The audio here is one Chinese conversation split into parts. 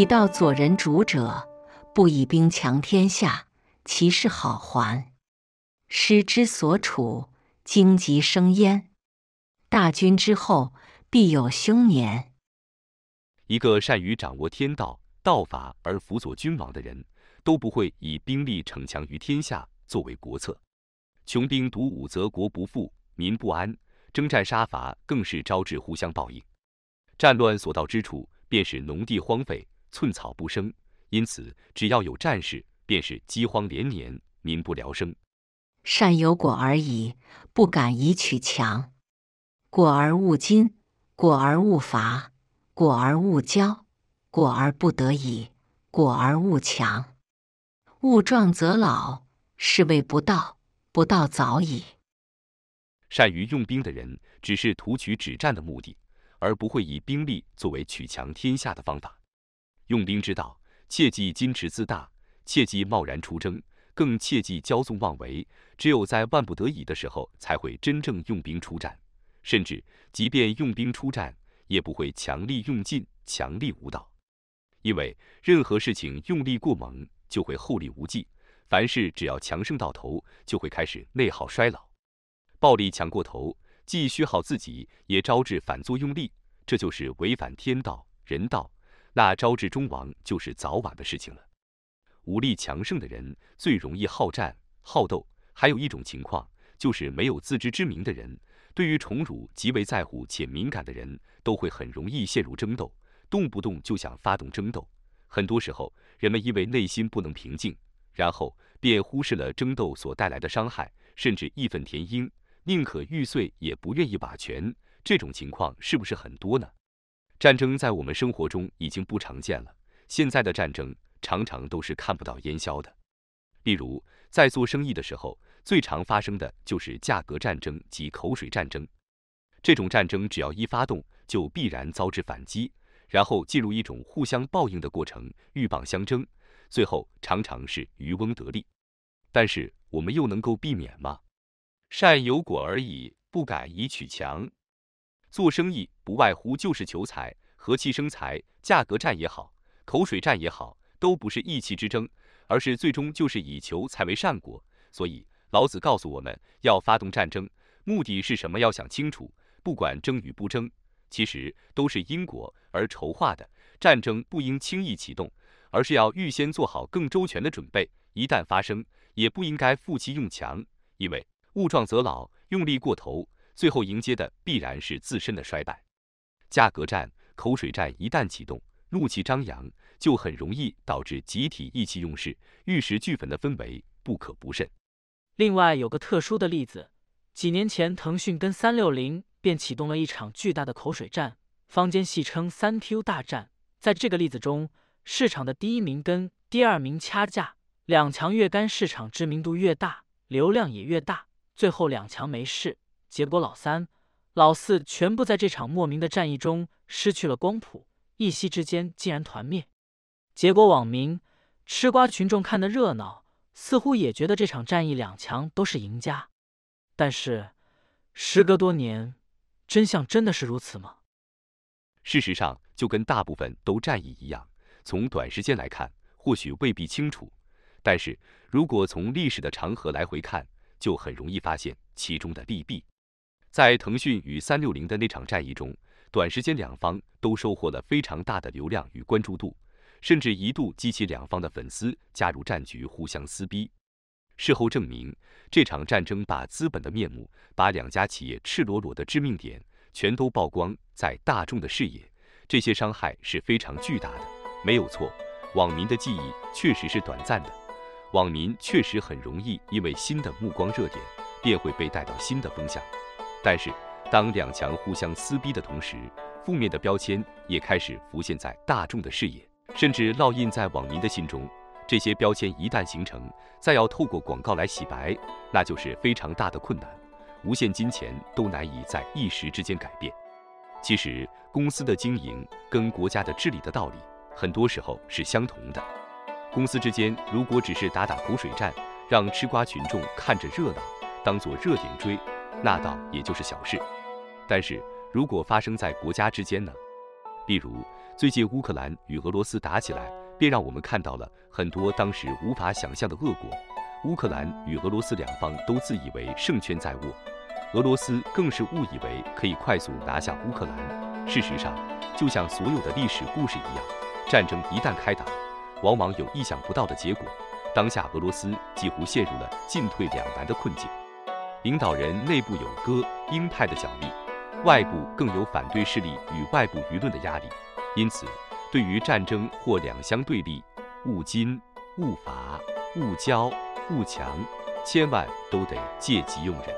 以道佐人主者，不以兵强天下，其势好还。师之所处，荆棘生焉。大军之后，必有凶年。一个善于掌握天道道法而辅佐君王的人，都不会以兵力逞强于天下作为国策。穷兵黩武，则国不富，民不安；征战杀伐，更是招致互相报应。战乱所到之处，便是农地荒废，寸草不生。因此，只要有战事，便是饥荒连年，民不聊生。善有果而已，不敢以取强。果而勿矜，果而勿伐，果而勿骄，果而不得已，果而勿强。物壮则老，是谓不道。不道早已。善于用兵的人，只是图取止战的目的，而不会以兵力作为取强天下的方法。用兵之道，切忌矜持自大，切忌贸然出征，更切忌骄纵妄为。只有在万不得已的时候，才会真正用兵出战。甚至，即便用兵出战，也不会强力用尽，强力无道。因为任何事情用力过猛，就会后力无济。凡事只要强盛到头，就会开始内耗衰老。暴力强过头，既虚耗自己，也招致反作用力，这就是违反天道人道，那招致终亡就是早晚的事情了。武力强盛的人最容易好战好斗，还有一种情况就是没有自知之明的人，对于宠辱极为在乎且敏感的人，都会很容易陷入争斗，动不动就想发动争斗。很多时候，人们因为内心不能平静。然后便忽视了争斗所带来的伤害，甚至义愤填膺，宁可玉碎也不愿意把拳。这种情况是不是很多呢？战争在我们生活中已经不常见了。现在的战争常常都是看不到烟消的。例如，在做生意的时候，最常发生的就是价格战争及口水战争。这种战争只要一发动，就必然遭致反击，然后进入一种互相报应的过程，鹬蚌相争。最后常常是渔翁得利，但是我们又能够避免吗？善有果而已，不敢以取强。做生意不外乎就是求财，和气生财。价格战也好，口水战也好，都不是意气之争，而是最终就是以求财为善果。所以老子告诉我们要发动战争，目的是什么？要想清楚。不管争与不争，其实都是因果而筹划的。战争不应轻易启动。而是要预先做好更周全的准备，一旦发生，也不应该负气用强，因为物壮则老，用力过头，最后迎接的必然是自身的衰败。价格战、口水战一旦启动，怒气张扬，就很容易导致集体意气用事、玉石俱焚的氛围，不可不慎。另外有个特殊的例子，几年前腾讯跟三六零便启动了一场巨大的口水战，坊间戏称“三 Q 大战”。在这个例子中，市场的第一名跟第二名掐架，两强越干，市场知名度越大，流量也越大。最后两强没事，结果老三、老四全部在这场莫名的战役中失去了光谱，一夕之间竟然团灭。结果网民、吃瓜群众看的热闹，似乎也觉得这场战役两强都是赢家。但是，时隔多年，真相真的是如此吗？事实上，就跟大部分都战役一样。从短时间来看，或许未必清楚，但是如果从历史的长河来回看，就很容易发现其中的利弊。在腾讯与三六零的那场战役中，短时间两方都收获了非常大的流量与关注度，甚至一度激起两方的粉丝加入战局，互相撕逼。事后证明，这场战争把资本的面目，把两家企业赤裸裸的致命点，全都曝光在大众的视野，这些伤害是非常巨大的。没有错，网民的记忆确实是短暂的，网民确实很容易因为新的目光热点，便会被带到新的风向。但是，当两强互相撕逼的同时，负面的标签也开始浮现在大众的视野，甚至烙印在网民的心中。这些标签一旦形成，再要透过广告来洗白，那就是非常大的困难，无限金钱都难以在一时之间改变。其实，公司的经营跟国家的治理的道理。很多时候是相同的。公司之间如果只是打打口水战，让吃瓜群众看着热闹，当做热点追，那倒也就是小事。但是如果发生在国家之间呢？例如最近乌克兰与俄罗斯打起来，便让我们看到了很多当时无法想象的恶果。乌克兰与俄罗斯两方都自以为胜券在握，俄罗斯更是误以为可以快速拿下乌克兰。事实上，就像所有的历史故事一样，战争一旦开打，往往有意想不到的结果。当下俄罗斯几乎陷入了进退两难的困境，领导人内部有鸽鹰派的角力，外部更有反对势力与外部舆论的压力。因此，对于战争或两相对立、勿矜、勿伐、勿骄、勿强，千万都得借机用人。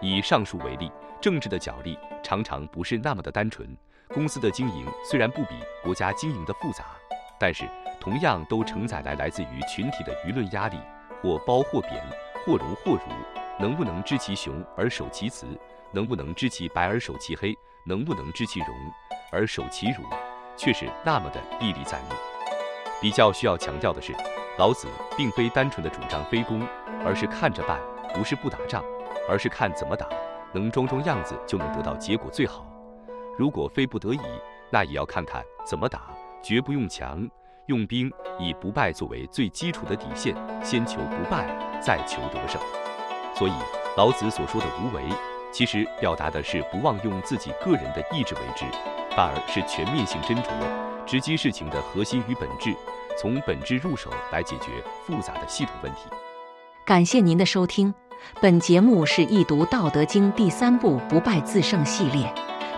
以上述为例，政治的角力常常不是那么的单纯。公司的经营虽然不比国家经营的复杂，但是同样都承载来来自于群体的舆论压力，或褒或贬，或荣或辱。能不能知其雄而守其雌？能不能知其白而守其黑？能不能知其荣而守其辱？却是那么的历历在目。比较需要强调的是，老子并非单纯的主张非攻，而是看着办，不是不打仗，而是看怎么打，能装装样子就能得到结果最好。如果非不得已，那也要看看怎么打，绝不用强。用兵以不败作为最基础的底线，先求不败，再求得胜。所以老子所说的无为，其实表达的是不忘用自己个人的意志为之，反而是全面性斟酌，直击事情的核心与本质，从本质入手来解决复杂的系统问题。感谢您的收听，本节目是易读《道德经》第三部“不败自胜”系列，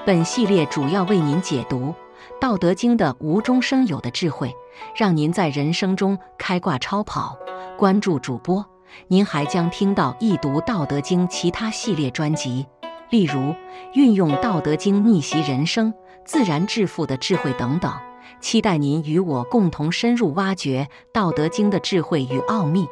本系列主要为您解读。《道德经》的无中生有的智慧，让您在人生中开挂超跑。关注主播，您还将听到易读《道德经》其他系列专辑，例如运用《道德经》逆袭人生、自然致富的智慧等等。期待您与我共同深入挖掘《道德经》的智慧与奥秘。